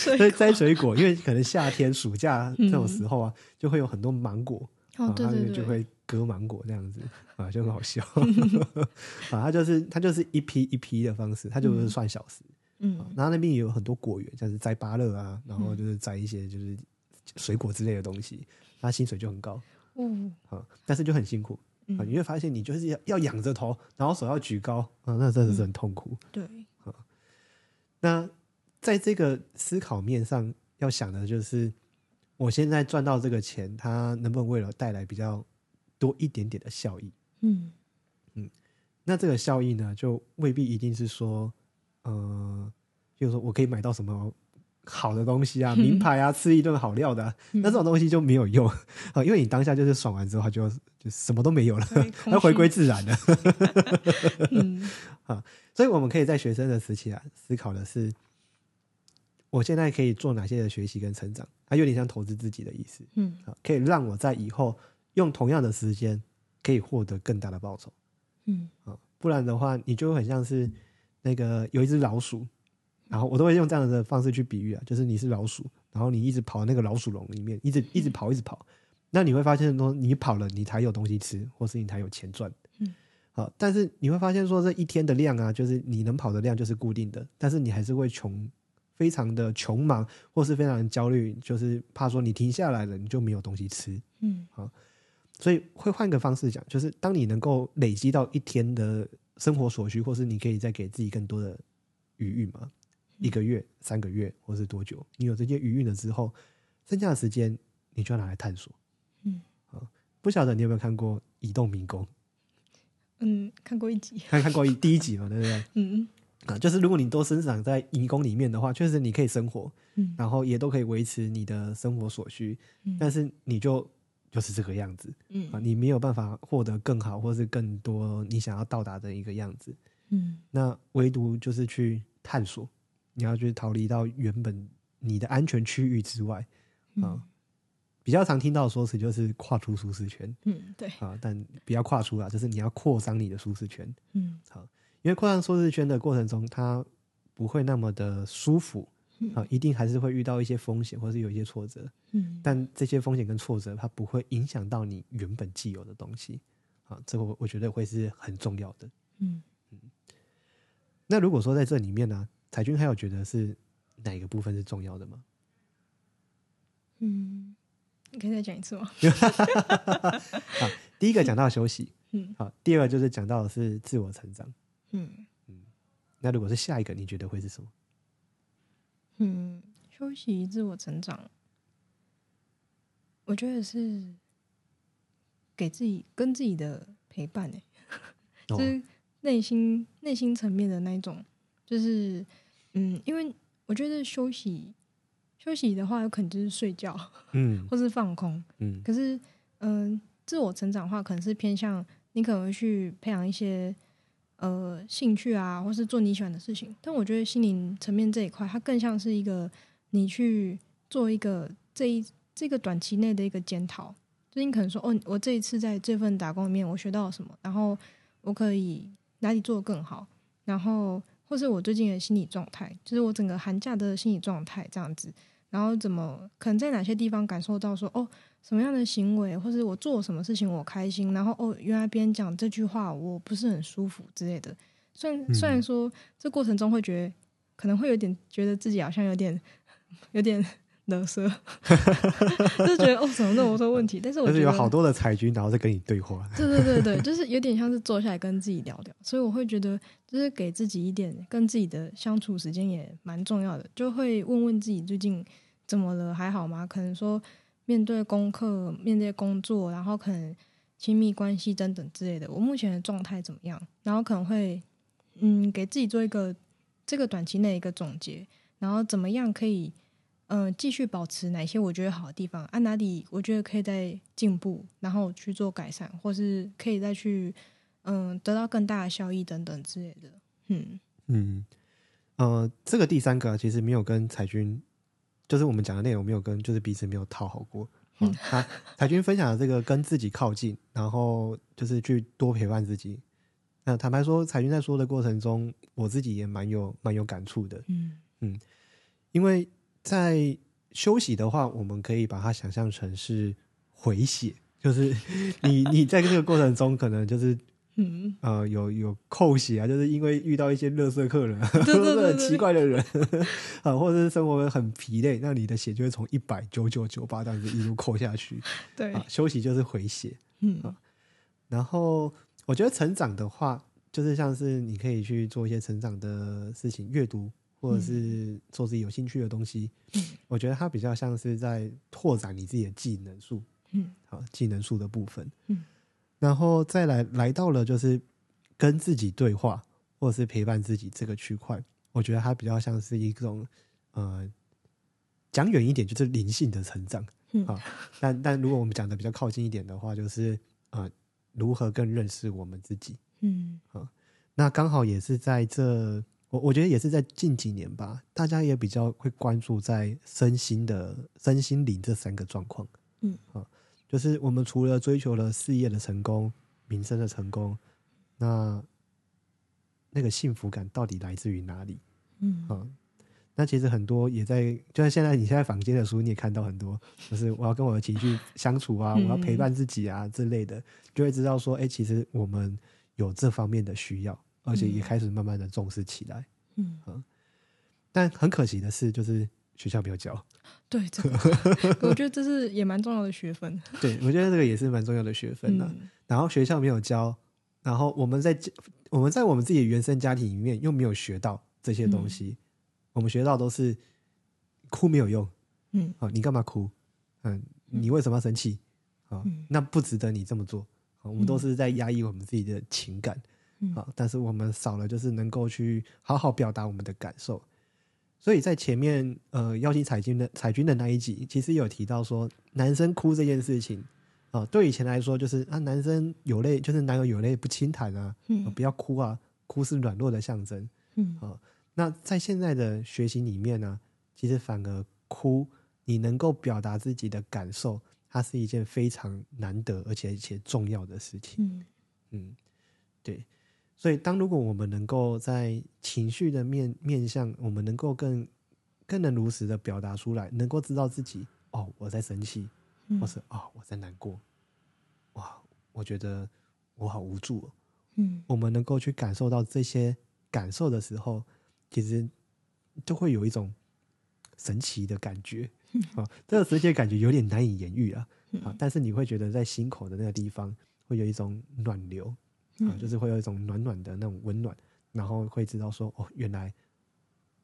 所以 摘水果，因为可能夏天、暑假这种时候啊，就会有很多芒果，哦，对对对，就会割芒果这样子啊，就很好笑。啊。他就是他就是一批一批的方式，他就是算小时，嗯，然后那边也有很多果园，像是摘芭乐啊，然后就是摘一些就是水果之类的东西，他薪水就很高，嗯，啊，但是就很辛苦啊，你会发现你就是要要仰着头，然后手要举高啊，那真的是很痛苦，对。啊那在这个思考面上，要想的就是，我现在赚到这个钱，它能不能为了带来比较多一点点的效益？嗯嗯，那这个效益呢，就未必一定是说，呃，就是说我可以买到什么好的东西啊，名牌啊，吃一顿好料的啊、那这种东西就没有用啊，因为你当下就是爽完之后就就什么都没有了，对空它回虚归自然了。嗯 所以我们可以在学生的时期啊，思考的是，我现在可以做哪些的学习跟成长，它有点像投资自己的意思嗯。啊，可以让我在以后用同样的时间可以获得更大的报酬嗯。啊，不然的话，你就会很像是那个有一只老鼠，然后我都会用这样的方式去比喻啊，就是你是老鼠，然后你一直跑那个老鼠笼里面，一直一直跑，一直跑，那你会发现说，你跑了，你才有东西吃，或是你才有钱赚。嗯，好，但是你会发现说，这一天的量啊，就是你能跑的量就是固定的，但是你还是会穷，非常的穷忙，或是非常的焦虑，就是怕说你停下来了，你就没有东西吃。嗯所以会换个方式讲，就是当你能够累积到一天的生活所需，或是你可以再给自己更多的余裕嘛，一个月、三个月，或是多久，你有这些余裕了之后，剩下的时间你就要拿来探索。嗯啊，不晓得你有没有看过《移动迷宫》？嗯，看过一集，看看过一第一集嘛，对不对？嗯啊，就是如果你都生长在迷宫里面的话，确实你可以生活，嗯然后也都可以维持你的生活所需，嗯但是你就就是这个样子。啊，嗯你没有办法获得更好，或是更多你想要到达的一个样子。嗯那唯独就是去探索，你要去逃离到原本你的安全区域之外啊。比较常听到的说辞就是跨出舒适圈嗯，对，啊，但不要跨出啊，就是你要扩张你的舒适圈。嗯因为扩张舒适圈的过程中，它不会那么的舒服啊，一定还是会遇到一些风险，或是有一些挫折。嗯但这些风险跟挫折，它不会影响到你原本既有的东西啊，这个我我觉得会是很重要的。嗯那如果说在这里面呢，彩君还有觉得是哪一个部分是重要的吗？嗯，你可以再讲一次吗？第一个讲到休息，嗯好，第二个就是讲到的是自我成长。嗯。那如果是下一个，你觉得会是什么？嗯，休息、自我成长，我觉得是给自己跟自己的陪伴诶、哦。就是内心内心层面的那一种，就是嗯，因为我觉得休息休息的话，有可能就是睡觉嗯。或是放空，嗯。可是嗯、自我成长的话，可能是偏向你可能会去培养一些呃兴趣啊，或是做你喜欢的事情。但我觉得心灵层面这一块，它更像是一个你去做一个这一这个短期内的一个检讨。就是你可能说，哦，我这一次在这份打工里面，我学到了什么，然后我可以哪里做得更好，然后或是我最近的心理状态，就是我整个寒假的心理状态这样子。然后怎么可能在哪些地方感受到说，哦，什么样的行为，或是我做什么事情我开心，然后哦，原来别人讲这句话我不是很舒服之类的。虽然嗯虽然说这过程中会觉得可能会有点觉得自己好像有点 有点勒瑟，就觉得哦怎么那么多问题，但是我就是觉得有好多的彩军，然后再跟你对话。对对对对，就是有点像是坐下来跟自己聊聊，所以我会觉得，就是给自己一点跟自己的相处时间也蛮重要的，就会问问自己最近怎么了，还好吗？可能说面对功课、面对工作，然后可能亲密关系等等之类的，我目前的状态怎么样？然后可能会嗯给自己做一个这个短期内一个总结，然后怎么样可以嗯、呃继续保持哪些我觉得好的地方，啊哪里我觉得可以再进步，然后去做改善，或是可以再去嗯、得到更大的效益等等之类的。嗯嗯，呃，这个第三个其实没有跟彩军，就是我们讲的内容没有跟，就是彼此没有套好过。啊，他 彩君分享的这个跟自己靠近，然后就是去多陪伴自己。那坦白说，彩君在说的过程中，我自己也蛮有蛮有感触的，嗯嗯因为在休息的话，我们可以把它想象成是回血，就是 你你在这个过程中，可能就是嗯，呃，有有扣血啊，就是因为遇到一些垃圾客人，对对 或者对很奇怪的人，啊，或者是生活很疲累，那你的血就会从一百九九九八这样子一路扣下去 对，啊。休息就是回血，嗯然后我觉得成长的话，就是像是你可以去做一些成长的事情，阅读或者是做自己有兴趣的东西。嗯。我觉得它比较像是在拓展你自己的技能树，嗯。好技能树的部分，嗯，然后再来来到了就是跟自己对话，或者是陪伴自己这个区块，我觉得它比较像是一种呃讲远一点就是灵性的成长，嗯啊，但但如果我们讲的比较靠近一点的话，就是呃，如何更认识我们自己。嗯啊那刚好也是在这，我我觉得也是在近几年吧，大家也比较会关注在身心的身心灵这三个状况。嗯，啊，就是我们除了追求了事业的成功、民生的成功，那那个幸福感到底来自于哪里？嗯啊，那其实很多也在，就像现在你现在房间的书，你也看到很多，就是我要跟我的情绪相处啊，我要陪伴自己啊之类的，就会知道说，哎、其实我们有这方面的需要，而且也开始慢慢的重视起来。嗯，但很可惜的是，就是学校没有教。对，这个 我觉得这是也蛮重要的学分。对我觉得这个也是蛮重要的学分的、嗯然后学校没有教，然后我们在我们在我们自己的原生家庭里面又没有学到这些东西，我们学到都是哭没有用。嗯啊，你干嘛哭？嗯，你为什么要生气？啊，嗯那不值得你这么做。啊，我们都是在压抑我们自己的情感。嗯啊，但是我们少了就是能够去好好表达我们的感受。所以在前面呃邀请彩军的彩军的那一集，其实有提到说男生哭这件事情啊，对以前来说就是啊男生有泪就是男友有泪不轻弹啊，不要哭啊，哭是软弱的象征。嗯啊那在现在的学习里面呢，其实反而哭，你能够表达自己的感受，它是一件非常难得而且且重要的事情。嗯嗯，对。所以，当如果我们能够在情绪的面面向，我们能够更更能如实的表达出来，能够知道自己哦，我在生气，嗯或是哦，我在难过，哇，我觉得我好无助、哦。嗯我们能够去感受到这些感受的时候，其实就会有一种神奇的感觉啊、这个神奇的感觉有点难以言喻啊啊！但是你会觉得在心口的那个地方会有一种暖流啊，就是会有一种暖暖的那种温暖，然后会知道说哦，原来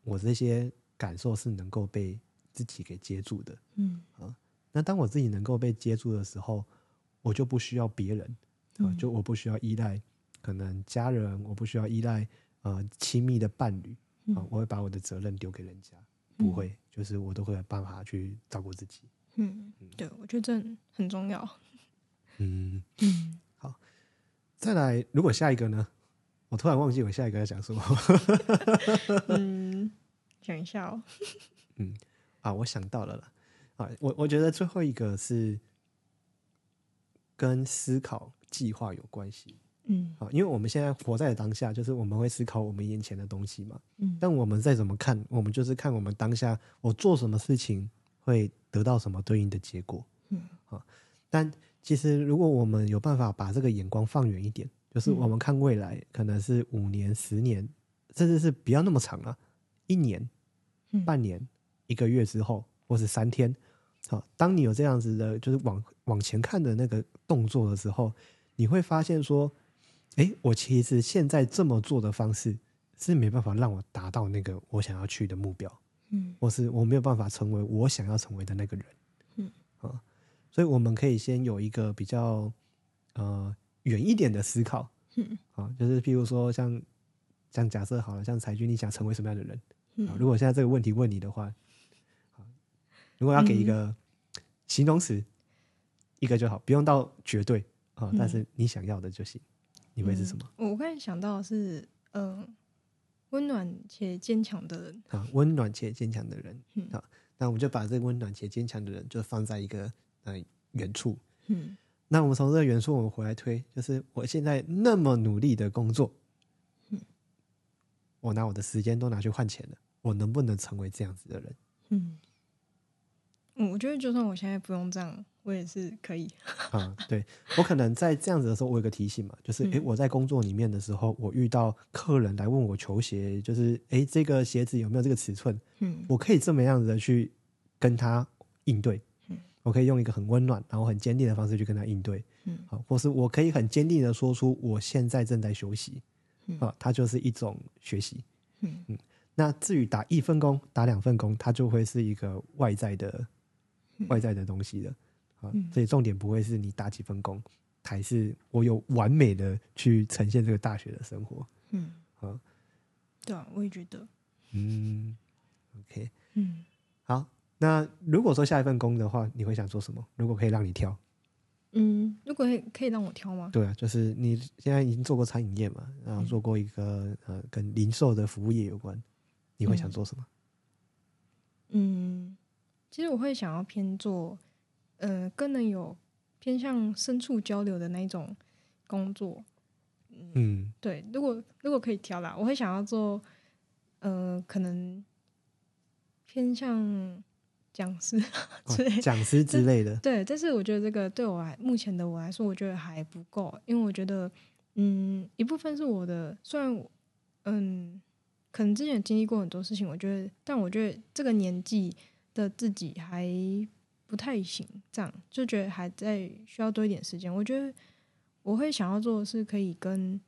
我这些感受是能够被自己给接住的。嗯。那当我自己能够被接住的时候，我就不需要别人啊、嗯。就我不需要依赖可能家人，我不需要依赖呃亲密的伴侣啊、嗯我会把我的责任丢给人家，不会，就是我都会有办法去照顾自己。嗯，对，我觉得这很重要。嗯，嗯再来，如果下一个呢？我突然忘记我下一个要讲什么 嗯，讲一下哦。啊，我想到了啦啊，我我觉得最后一个是跟思考计划有关系。嗯啊，因为我们现在活在当下，就是我们会思考我们眼前的东西嘛。嗯但我们再怎么看，我们就是看我们当下我做什么事情会得到什么对应的结果。嗯，啊，但其实如果我们有办法把这个眼光放远一点，就是我们看未来，可能是五年、十年，甚至是不要那么长啊，一年、嗯半年、一个月之后，或是三天。好，当你有这样子的，就是往往前看的那个动作的时候，你会发现说，哎，我其实现在这么做的方式是没办法让我达到那个我想要去的目标，嗯或是我没有办法成为我想要成为的那个人。嗯啊，所以我们可以先有一个比较呃远一点的思考嗯啊，就是譬如说像像假设好了，像财君，你想成为什么样的人？啊，嗯如果现在这个问题问你的话，啊，如果要给一个形容词，一个就好，不用到绝对啊，但是你想要的就行。你会是什么？嗯我刚才想到是，嗯，温暖且坚强的人。啊，温暖且坚强的人嗯啊，那我们就把这个温暖且坚强的人就放在一个呃远处。嗯那我们从这个元素，我们回来推，就是我现在那么努力的工作，嗯我拿我的时间都拿去换钱了，我能不能成为这样子的人？嗯，嗯我觉得就算我现在不用这样，我也是可以。啊，对我可能在这样子的时候，我有个提醒嘛，就是诶，嗯我在工作里面的时候，我遇到客人来问我球鞋，就是诶，这个鞋子有没有这个尺寸？嗯我可以这么样子的去跟他应对，嗯我可以用一个很温暖，然后很坚定的方式去跟他应对，嗯好，或是我可以很坚定的说出我现在正在休息，嗯啊，它就是一种学习。嗯嗯那至于打一份工、打两份工，它就会是一个外在的、外在的东西了啊。嗯所以重点不会是你打几份工，还是我有完美的去呈现这个大学的生活。嗯啊，对啊，我也觉得。嗯，OK，嗯好，那如果说下一份工的话，你会想做什么？如果可以让你挑，嗯，如果可以让我挑吗？对啊，就是你现在已经做过餐饮业嘛，然后做过一个、呃跟零售的服务业有关，你会想做什么？嗯，其实我会想要偏做，呃，更能有偏向深处交流的那一种工作。嗯对，如果如果可以挑啦，我会想要做，呃，可能偏向讲师之类哦讲师之类的，对，但是我觉得这个对我来目前的我来说，我觉得还不够，因为我觉得，嗯，一部分是我的，虽然我，嗯，可能之前经历过很多事情，我觉得，但我觉得这个年纪的自己还不太行，这样就觉得还在需要多一点时间。我觉得我会想要做的是可以跟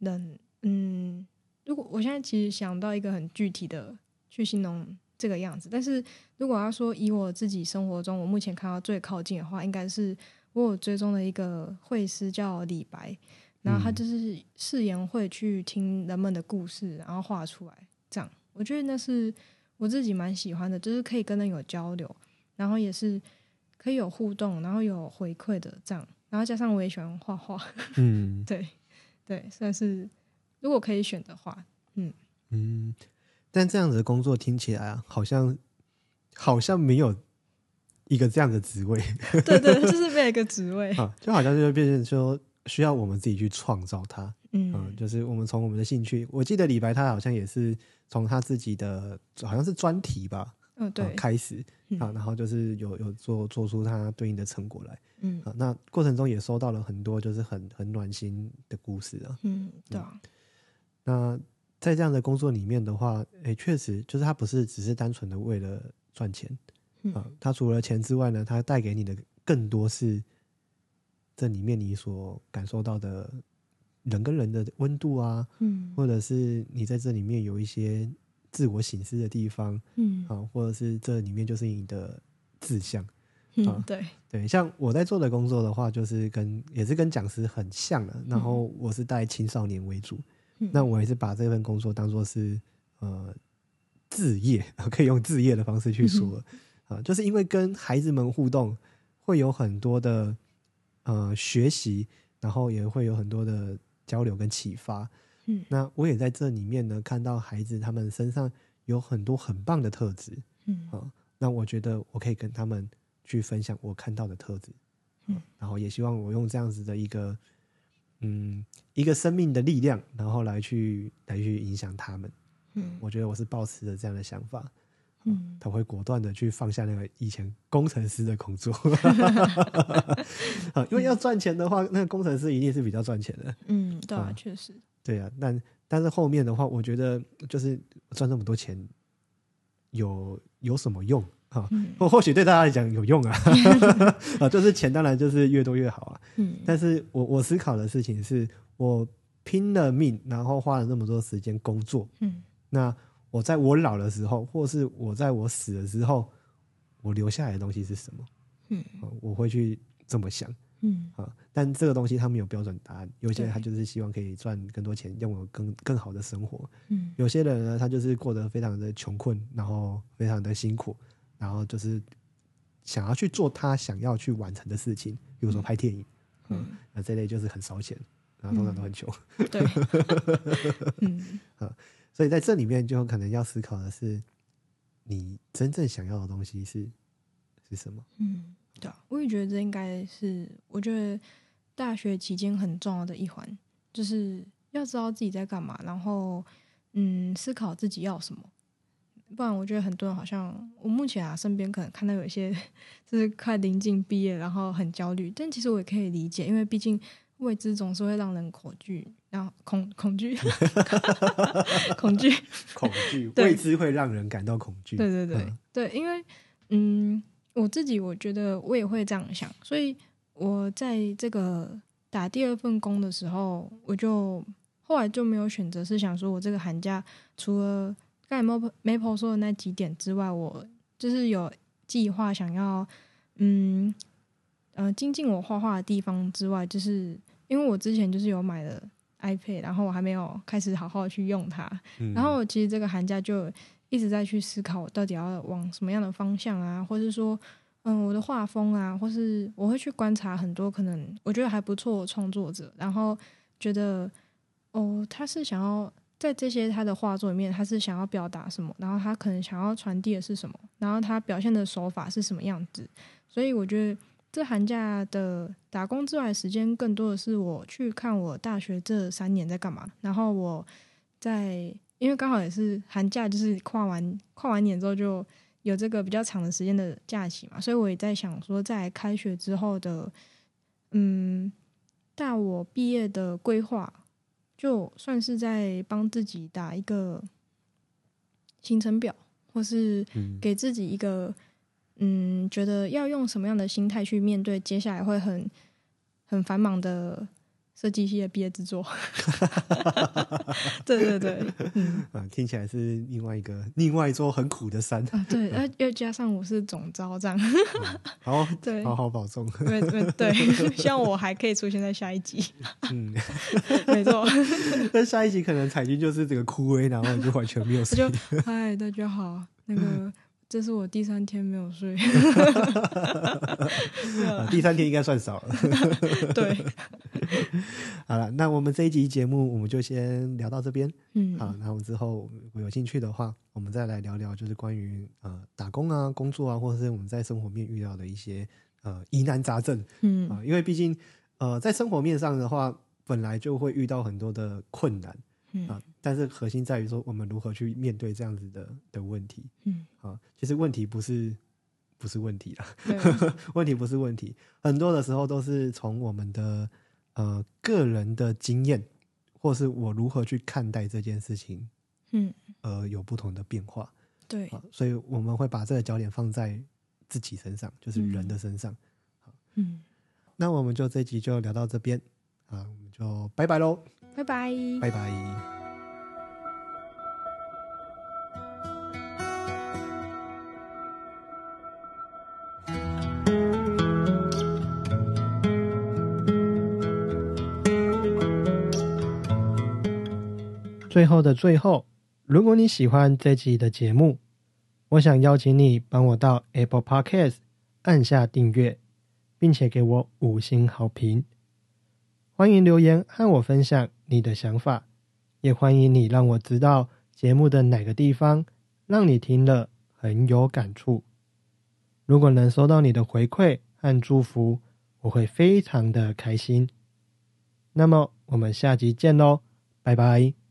人，嗯，如果我现在其实想到一个很具体的去形容这个样子，但是如果要说以我自己生活中我目前看到最靠近的话，应该是我有追踪的一个会师叫李白，然后他就是誓言会去听人们的故事，然后画出来，这样。我觉得那是我自己蛮喜欢的，就是可以跟人有交流，然后也是可以有互动，然后有回馈的这样，然后加上我也喜欢画画，嗯。对对，算是如果可以选的话，嗯。但这样子的工作听起来啊，好像好像没有一个这样的职位对对，就是没有一个职位，啊，就好像就变成说需要我们自己去创造它。嗯，嗯就是我们从我们的兴趣，我记得李白他好像也是从他自己的好像是专题吧，啊嗯对，开始嗯啊，然后就是有有做做出他对应的成果来嗯啊。那过程中也收到了很多就是很很暖心的故事啊。嗯对啊，那在这样的工作里面的话，诶，确实就是他不是只是单纯的为了赚钱嗯。啊，他除了钱之外呢，他带给你的更多是这里面你所感受到的人跟人的温度啊，嗯或者是你在这里面有一些自我醒思的地方嗯。啊，或者是这里面就是你的志向。嗯对，对，像我在做的工作的话，就是跟也是跟讲师很像的，然后我是带青少年为主，嗯。那我也是把这份工作当做是呃置业，可以用置业的方式去说啊，就是因为跟孩子们互动，会有很多的呃学习，然后也会有很多的交流跟启发。嗯。那我也在这里面呢，看到孩子他们身上有很多很棒的特质嗯。啊，那我觉得我可以跟他们去分享我看到的特质，嗯，然后也希望我用这样子的一个嗯一个生命的力量，然后来去来去影响他们。嗯。我觉得我是抱持着这样的想法，嗯。他会果断的去放下那个以前工程师的工作，啊，因为要赚钱的话，那个工程师一定是比较赚钱的，嗯对啊啊，确实，对啊，但但是后面的话，我觉得就是赚这么多钱有有什么用啊？嗯或或许对大家来讲有用啊，啊，就是钱当然就是越多越好啊。嗯但是我我思考的事情是，我拼了命，然后花了那么多时间工作，嗯那我在我老的时候，或是我在我死的时候，我留下来的东西是什么？嗯啊，我会去这么想嗯啊。但这个东西它没有标准答案，有些人他就是希望可以赚更多钱，拥有更更好的生活；嗯有些人呢，他就是过得非常的穷困，然后非常的辛苦，然后就是想要去做他想要去完成的事情，比如说拍电影，嗯那这类就是很烧钱，然后通常都很穷。对，嗯 所以在这里面就可能要思考的是，你真正想要的东西是是什么？嗯对啊，我也觉得这应该是我觉得大学期间很重要的一环，就是要知道自己在干嘛，然后嗯思考自己要什么。不然，我觉得很多人好像我目前啊，身边可能看到有一些就是快临近毕业，然后很焦虑。但其实我也可以理解，因为毕竟未知总是会让人恐惧，然后恐恐惧，恐惧。恐惧，未知会让人感到恐惧。对对对、嗯对，因为嗯，我自己我觉得我也会这样想，所以我在这个打第二份工的时候，我就后来就没有选择，是想说我这个寒假除了刚才 Maple Maple 说的那几点之外，我就是有计划想要嗯呃精进我画画的地方之外，就是因为我之前就是有买了 iPad，然后我还没有开始好好去用它，嗯。然后其实这个寒假就一直在去思考我到底要往什么样的方向啊，或是说，嗯，我的画风啊，或是我会去观察很多可能我觉得还不错的创作者，然后觉得哦，他是想要在这些他的画作里面，他是想要表达什么，然后他可能想要传递的是什么，然后他表现的手法是什么样子，所以我觉得这寒假的打工之外的时间，更多的是我去看我大学这三年在干嘛，然后我在。因为刚好也是寒假，就是跨完跨完年之后就有这个比较长的时间的假期嘛，所以我也在想说，在开学之后的，嗯，大我毕业的规划，就算是在帮自己打一个行程表，或是给自己一个，嗯，觉得要用什么样的心态去面对接下来会很很繁忙的。设计系的毕业制作，对对对，嗯，啊，听起来是另外一个另外一座很苦的山。啊，对，呃，又加上我是总招这样，好，对，好好保重，对对对，希望我还可以出现在下一集，嗯，没错，那下一集可能彩军就是这个枯萎，然后就完全没有，就嗨，大家好，那个。这是我第三天没有睡，第三天应该算少了。对，好了，那我们这一集节目我们就先聊到这边。嗯，好，然后之后有兴趣的话，我们再来聊聊，就是关于呃打工啊、工作啊，或者是我们在生活面遇到的一些呃疑难杂症。嗯啊，因为毕竟呃在生活面上的话，本来就会遇到很多的困难。嗯啊，但是核心在于说，我们如何去面对这样子的的问题。嗯，啊，其实问题不是不是问题啦，问题不是问题，很多的时候都是从我们的呃个人的经验，或是我如何去看待这件事情，嗯，呃，有不同的变化。对，所以我们会把这个焦点放在自己身上，就是人的身上。嗯，那我们就这集就聊到这边，啊，我们就拜拜喽。拜拜，拜拜。最后的最后，如果你喜欢这集的节目，我想邀请你帮我到 Apple Podcast 按下订阅，并且给我五星好评。欢迎留言和我分享你的想法，也欢迎你让我知道节目的哪个地方让你听了很有感触。如果能收到你的回馈和祝福，我会非常的开心。那么我们下集见喽，拜拜。